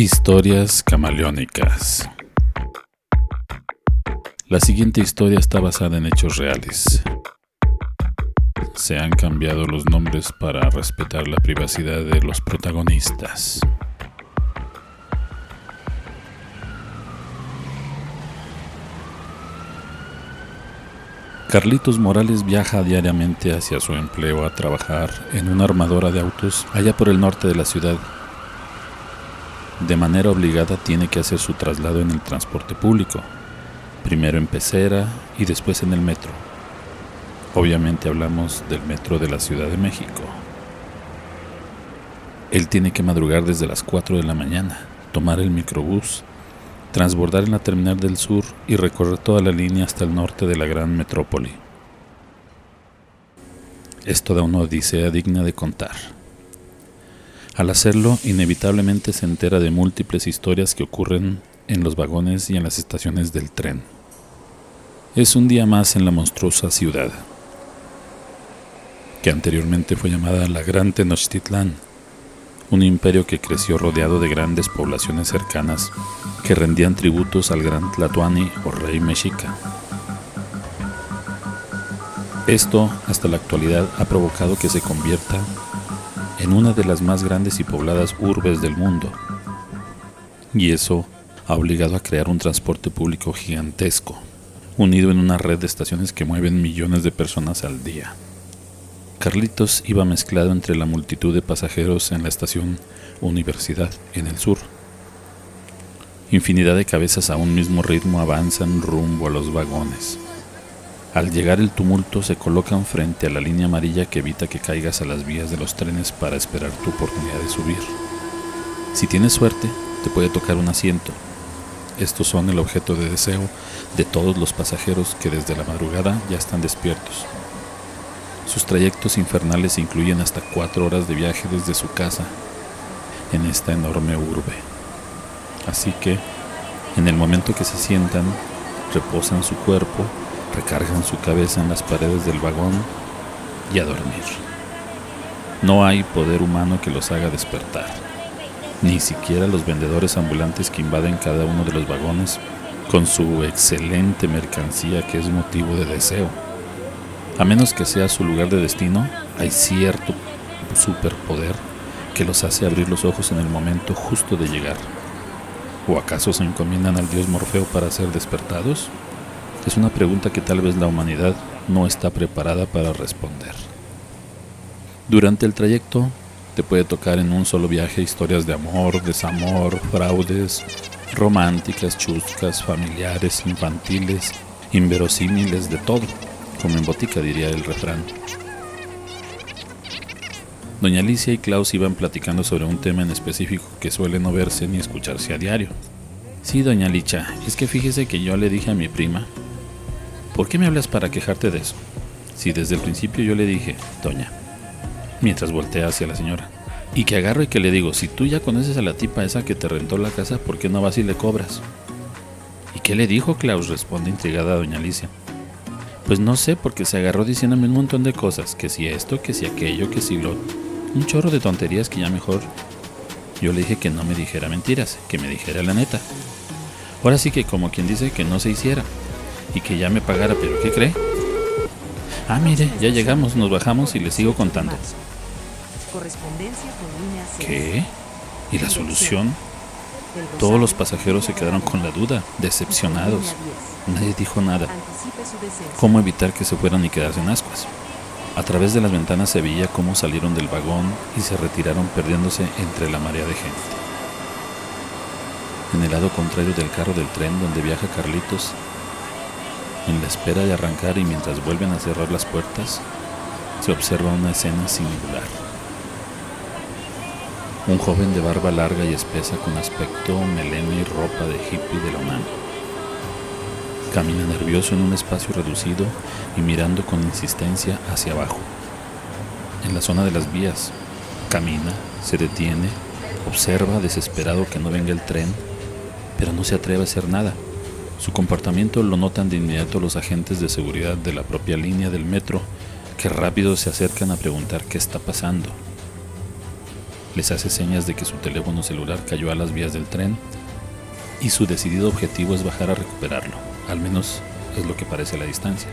Historias camaleónicas. La siguiente historia está basada en hechos reales. Se han cambiado los nombres para respetar la privacidad de los protagonistas. Carlitos Morales viaja diariamente hacia su empleo a trabajar en una armadora de autos allá por el norte de la ciudad de manera obligada tiene que hacer su traslado en el transporte público, primero en pecera y después en el metro. Obviamente hablamos del metro de la Ciudad de México. Él tiene que madrugar desde las 4 de la mañana, tomar el microbús, transbordar en la terminal del sur y recorrer toda la línea hasta el norte de la gran metrópoli. Es toda una odisea digna de contar. Al hacerlo, inevitablemente se entera de múltiples historias que ocurren en los vagones y en las estaciones del tren. Es un día más en la monstruosa ciudad, que anteriormente fue llamada la Gran Tenochtitlán, un imperio que creció rodeado de grandes poblaciones cercanas que rendían tributos al gran Tlatoani o rey mexica. Esto, hasta la actualidad, ha provocado que se convierta en una de las más grandes y pobladas urbes del mundo. Y eso ha obligado a crear un transporte público gigantesco, unido en una red de estaciones que mueven millones de personas al día. Carlitos iba mezclado entre la multitud de pasajeros en la estación Universidad, en el sur. Infinidad de cabezas a un mismo ritmo avanzan rumbo a los vagones. Al llegar el tumulto se colocan frente a la línea amarilla que evita que caigas a las vías de los trenes para esperar tu oportunidad de subir. Si tienes suerte, te puede tocar un asiento. Estos son el objeto de deseo de todos los pasajeros que desde la madrugada ya están despiertos. Sus trayectos infernales incluyen hasta cuatro horas de viaje desde su casa en esta enorme urbe. Así que, en el momento que se sientan, reposan su cuerpo recargan su cabeza en las paredes del vagón y a dormir. No hay poder humano que los haga despertar, ni siquiera los vendedores ambulantes que invaden cada uno de los vagones con su excelente mercancía que es motivo de deseo. A menos que sea su lugar de destino, hay cierto superpoder que los hace abrir los ojos en el momento justo de llegar. ¿O acaso se encomiendan al dios Morfeo para ser despertados? Es una pregunta que tal vez la humanidad no está preparada para responder. Durante el trayecto te puede tocar en un solo viaje historias de amor, desamor, fraudes, románticas, chuscas, familiares, infantiles, inverosímiles, de todo, como en botica diría el refrán. Doña Alicia y Klaus iban platicando sobre un tema en específico que suele no verse ni escucharse a diario. Sí, doña Licha, es que fíjese que yo le dije a mi prima ¿Por qué me hablas para quejarte de eso? Si desde el principio yo le dije, Doña, mientras voltea hacia la señora, y que agarro y que le digo, si tú ya conoces a la tipa esa que te rentó la casa, ¿por qué no vas y le cobras? ¿Y qué le dijo Klaus? responde intrigada doña Alicia. Pues no sé, porque se agarró diciéndome un montón de cosas, que si esto, que si aquello, que si lo... Un chorro de tonterías que ya mejor... Yo le dije que no me dijera mentiras, que me dijera la neta. Ahora sí que como quien dice que no se hiciera, y que ya me pagara, pero ¿qué cree? Ah, mire, ya llegamos, nos bajamos y le sigo contando. ¿Qué? ¿Y la solución? Todos los pasajeros se quedaron con la duda, decepcionados. Nadie dijo nada. ¿Cómo evitar que se fueran y quedarse en ascuas? A través de las ventanas se veía cómo salieron del vagón y se retiraron perdiéndose entre la marea de gente. En el lado contrario del carro del tren donde viaja Carlitos en la espera de arrancar y mientras vuelven a cerrar las puertas, se observa una escena singular. Un joven de barba larga y espesa con aspecto, melena y ropa de hippie de la mano. Camina nervioso en un espacio reducido y mirando con insistencia hacia abajo. En la zona de las vías, camina, se detiene, observa desesperado que no venga el tren, pero no se atreve a hacer nada su comportamiento lo notan de inmediato los agentes de seguridad de la propia línea del metro, que rápido se acercan a preguntar qué está pasando. Les hace señas de que su teléfono celular cayó a las vías del tren y su decidido objetivo es bajar a recuperarlo. Al menos es lo que parece a la distancia.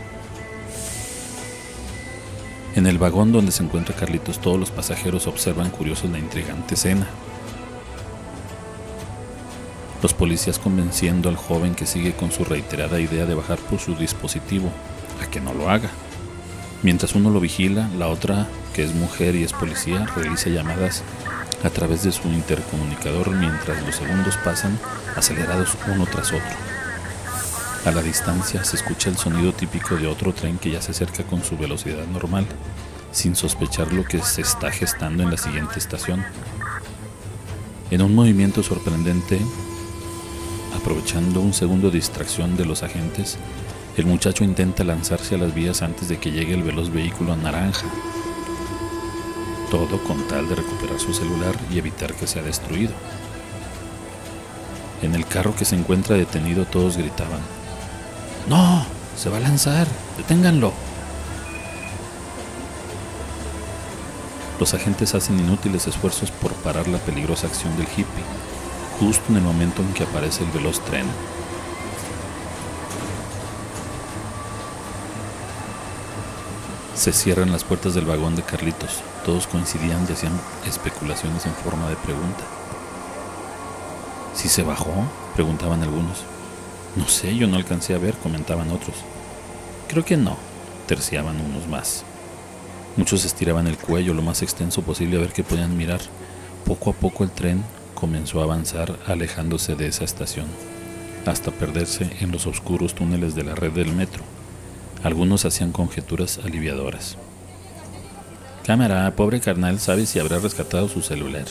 En el vagón donde se encuentra Carlitos, todos los pasajeros observan curiosos la intrigante escena. Los policías convenciendo al joven que sigue con su reiterada idea de bajar por su dispositivo a que no lo haga. Mientras uno lo vigila, la otra, que es mujer y es policía, realiza llamadas a través de su intercomunicador mientras los segundos pasan acelerados uno tras otro. A la distancia se escucha el sonido típico de otro tren que ya se acerca con su velocidad normal, sin sospechar lo que se está gestando en la siguiente estación. En un movimiento sorprendente, aprovechando un segundo distracción de los agentes, el muchacho intenta lanzarse a las vías antes de que llegue el veloz vehículo naranja. Todo con tal de recuperar su celular y evitar que sea destruido. En el carro que se encuentra detenido todos gritaban, ¡No! ¡Se va a lanzar! ¡Deténganlo! Los agentes hacen inútiles esfuerzos por parar la peligrosa acción del hippie, justo en el momento en que aparece el veloz tren. Se cierran las puertas del vagón de Carlitos. Todos coincidían y hacían especulaciones en forma de pregunta. ¿Si se bajó? preguntaban algunos. No sé, yo no alcancé a ver, comentaban otros. Creo que no, terciaban unos más. Muchos estiraban el cuello lo más extenso posible a ver qué podían mirar. Poco a poco el tren comenzó a avanzar alejándose de esa estación, hasta perderse en los oscuros túneles de la red del metro. Algunos hacían conjeturas aliviadoras. Cámara, pobre carnal, sabe si habrá rescatado su celular.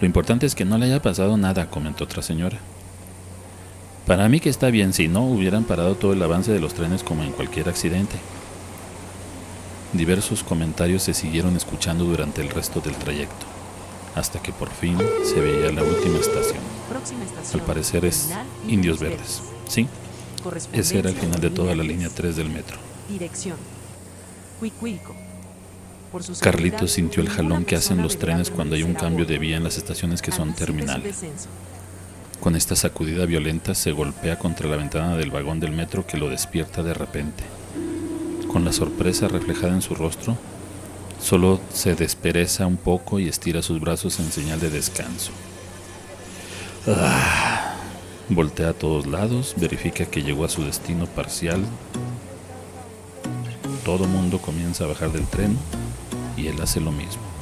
Lo importante es que no le haya pasado nada, comentó otra señora. Para mí que está bien, si no hubieran parado todo el avance de los trenes como en cualquier accidente. Diversos comentarios se siguieron escuchando durante el resto del trayecto, hasta que por fin se veía la última estación. Al parecer es Indios Verdes. Sí, ese era el final de toda la línea 3 del metro. Dirección. Carlitos sintió el jalón que hacen los trenes cuando hay un cambio de vía en las estaciones que son terminales. Con esta sacudida violenta se golpea contra la ventana del vagón del metro que lo despierta de repente. Con la sorpresa reflejada en su rostro, solo se despereza un poco y estira sus brazos en señal de descanso. Ah. Voltea a todos lados, verifica que llegó a su destino parcial. Todo mundo comienza a bajar del tren y él hace lo mismo.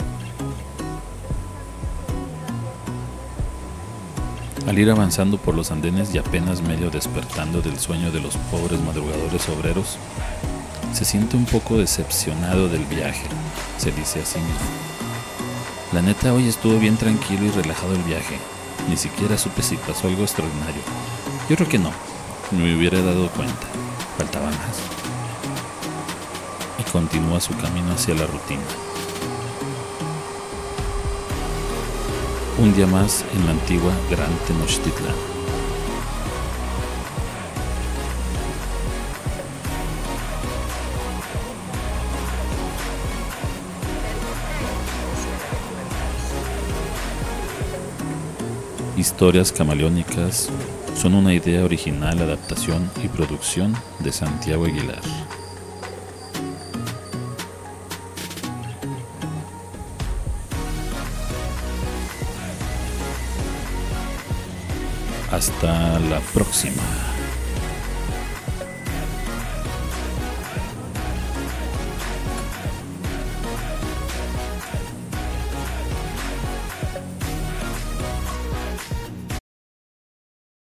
Al ir avanzando por los andenes y apenas medio despertando del sueño de los pobres madrugadores obreros, se siente un poco decepcionado del viaje, se dice así mismo. La neta hoy estuvo bien tranquilo y relajado el viaje, ni siquiera supe si pasó algo extraordinario. Yo creo que no. Me hubiera dado cuenta. Faltaba más. Y continúa su camino hacia la rutina. Un día más en la antigua Gran Tenochtitlán. Historias camaleónicas son una idea original, adaptación y producción de Santiago Aguilar. Hasta la próxima.